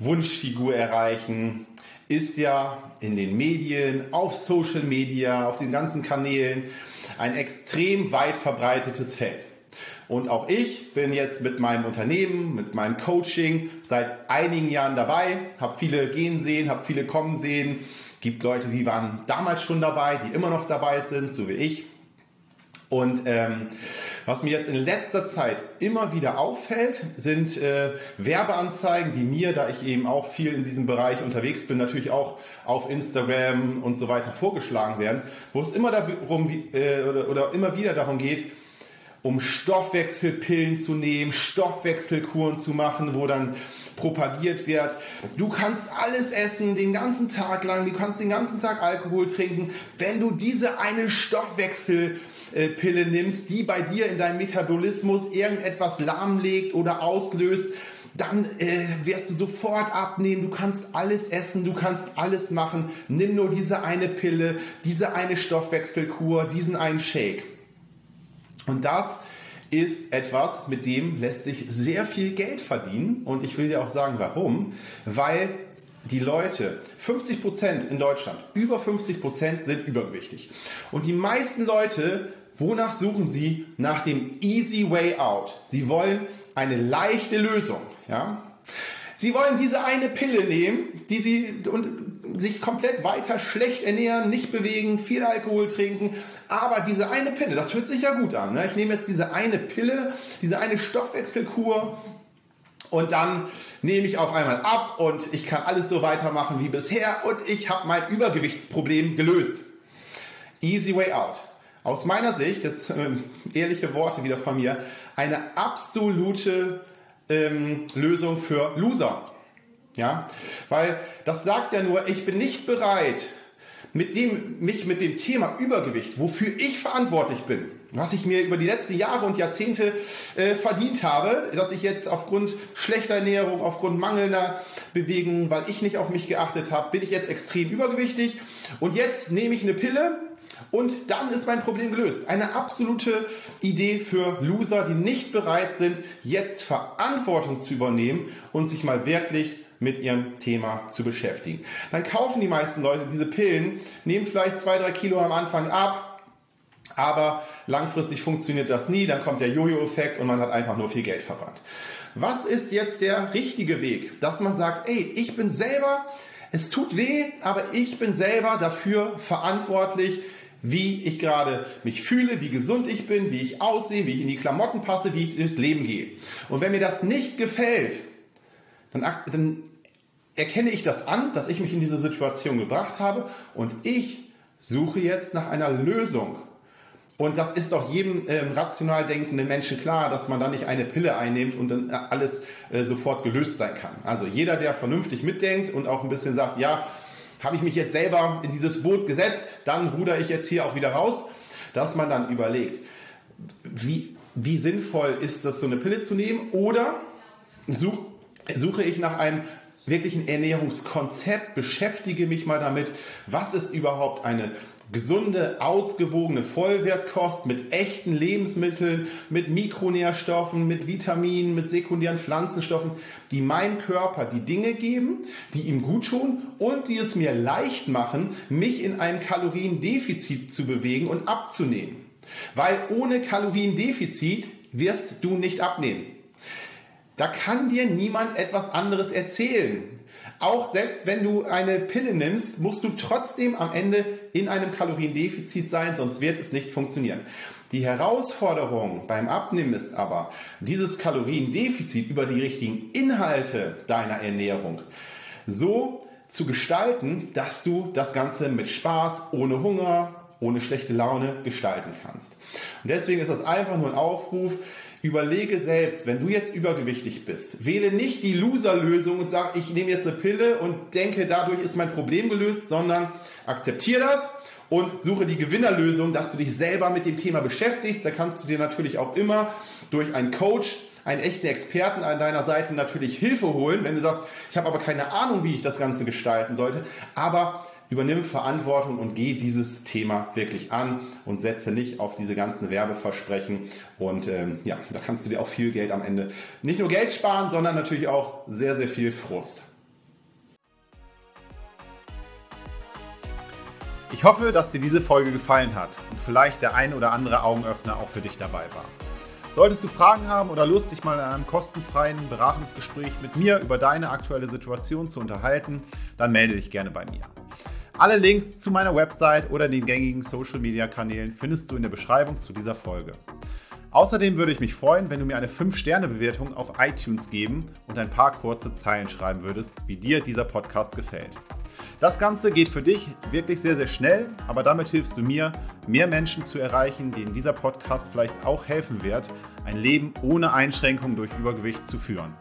Wunschfigur erreichen, ist ja in den Medien, auf Social Media, auf den ganzen Kanälen ein extrem weit verbreitetes Feld. Und auch ich bin jetzt mit meinem Unternehmen, mit meinem Coaching seit einigen Jahren dabei, habe viele gehen sehen, habe viele kommen sehen. Gibt Leute, die waren damals schon dabei, die immer noch dabei sind, so wie ich. Und ähm, was mir jetzt in letzter Zeit immer wieder auffällt, sind äh, Werbeanzeigen, die mir, da ich eben auch viel in diesem Bereich unterwegs bin, natürlich auch auf Instagram und so weiter vorgeschlagen werden, wo es immer darum äh, oder, oder immer wieder darum geht, um Stoffwechselpillen zu nehmen, Stoffwechselkuren zu machen, wo dann propagiert wird, du kannst alles essen den ganzen Tag lang, du kannst den ganzen Tag Alkohol trinken, wenn du diese eine Stoffwechselpille nimmst, die bei dir in deinem Metabolismus irgendetwas lahmlegt oder auslöst, dann äh, wirst du sofort abnehmen, du kannst alles essen, du kannst alles machen, nimm nur diese eine Pille, diese eine Stoffwechselkur, diesen einen Shake. Und das ist etwas, mit dem lässt sich sehr viel Geld verdienen. Und ich will dir auch sagen, warum. Weil die Leute, 50 Prozent in Deutschland, über 50 Prozent sind übergewichtig. Und die meisten Leute, wonach suchen sie? Nach dem easy way out. Sie wollen eine leichte Lösung. Ja? Sie wollen diese eine Pille nehmen, die sie und sich komplett weiter schlecht ernähren, nicht bewegen, viel Alkohol trinken. Aber diese eine Pille, das hört sich ja gut an. Ne? Ich nehme jetzt diese eine Pille, diese eine Stoffwechselkur und dann nehme ich auf einmal ab und ich kann alles so weitermachen wie bisher und ich habe mein Übergewichtsproblem gelöst. Easy way out. Aus meiner Sicht, jetzt äh, ehrliche Worte wieder von mir, eine absolute ähm, Lösung für Loser. Ja, weil das sagt ja nur, ich bin nicht bereit, mit dem, mich mit dem Thema Übergewicht, wofür ich verantwortlich bin, was ich mir über die letzten Jahre und Jahrzehnte äh, verdient habe, dass ich jetzt aufgrund schlechter Ernährung, aufgrund mangelnder Bewegung, weil ich nicht auf mich geachtet habe, bin ich jetzt extrem übergewichtig und jetzt nehme ich eine Pille und dann ist mein Problem gelöst. Eine absolute Idee für Loser, die nicht bereit sind, jetzt Verantwortung zu übernehmen und sich mal wirklich mit ihrem Thema zu beschäftigen. Dann kaufen die meisten Leute diese Pillen, nehmen vielleicht zwei, drei Kilo am Anfang ab, aber langfristig funktioniert das nie, dann kommt der Jojo-Effekt und man hat einfach nur viel Geld verbrannt. Was ist jetzt der richtige Weg? Dass man sagt, ey, ich bin selber, es tut weh, aber ich bin selber dafür verantwortlich, wie ich gerade mich fühle, wie gesund ich bin, wie ich aussehe, wie ich in die Klamotten passe, wie ich durchs Leben gehe. Und wenn mir das nicht gefällt, dann, dann erkenne ich das an, dass ich mich in diese Situation gebracht habe und ich suche jetzt nach einer Lösung. Und das ist doch jedem äh, rational denkenden Menschen klar, dass man da nicht eine Pille einnimmt und dann alles äh, sofort gelöst sein kann. Also jeder, der vernünftig mitdenkt und auch ein bisschen sagt, ja, habe ich mich jetzt selber in dieses Boot gesetzt, dann ruder ich jetzt hier auch wieder raus, dass man dann überlegt, wie, wie sinnvoll ist das, so eine Pille zu nehmen oder such, suche ich nach einem wirklichen Ernährungskonzept, beschäftige mich mal damit, was ist überhaupt eine gesunde, ausgewogene Vollwertkost mit echten Lebensmitteln, mit Mikronährstoffen, mit Vitaminen, mit sekundären Pflanzenstoffen, die meinem Körper die Dinge geben, die ihm gut tun und die es mir leicht machen, mich in einem Kaloriendefizit zu bewegen und abzunehmen. Weil ohne Kaloriendefizit wirst du nicht abnehmen. Da kann dir niemand etwas anderes erzählen. Auch selbst wenn du eine Pille nimmst, musst du trotzdem am Ende in einem Kaloriendefizit sein, sonst wird es nicht funktionieren. Die Herausforderung beim Abnehmen ist aber, dieses Kaloriendefizit über die richtigen Inhalte deiner Ernährung so zu gestalten, dass du das Ganze mit Spaß, ohne Hunger, ohne schlechte Laune gestalten kannst. Und deswegen ist das einfach nur ein Aufruf, Überlege selbst, wenn du jetzt übergewichtig bist, wähle nicht die Loser-Lösung und sag, ich nehme jetzt eine Pille und denke, dadurch ist mein Problem gelöst, sondern akzeptiere das und suche die Gewinnerlösung, dass du dich selber mit dem Thema beschäftigst. Da kannst du dir natürlich auch immer durch einen Coach einen echten Experten an deiner Seite natürlich Hilfe holen, wenn du sagst, ich habe aber keine Ahnung, wie ich das Ganze gestalten sollte. Aber übernimm Verantwortung und geh dieses Thema wirklich an und setze nicht auf diese ganzen Werbeversprechen. Und ähm, ja, da kannst du dir auch viel Geld am Ende nicht nur Geld sparen, sondern natürlich auch sehr, sehr viel Frust. Ich hoffe, dass dir diese Folge gefallen hat und vielleicht der ein oder andere Augenöffner auch für dich dabei war. Solltest du Fragen haben oder Lust, dich mal in einem kostenfreien Beratungsgespräch mit mir über deine aktuelle Situation zu unterhalten, dann melde dich gerne bei mir. Alle Links zu meiner Website oder den gängigen Social Media Kanälen findest du in der Beschreibung zu dieser Folge. Außerdem würde ich mich freuen, wenn du mir eine 5-Sterne-Bewertung auf iTunes geben und ein paar kurze Zeilen schreiben würdest, wie dir dieser Podcast gefällt. Das Ganze geht für dich wirklich sehr, sehr schnell, aber damit hilfst du mir, mehr Menschen zu erreichen, denen dieser Podcast vielleicht auch helfen wird, ein Leben ohne Einschränkung durch Übergewicht zu führen.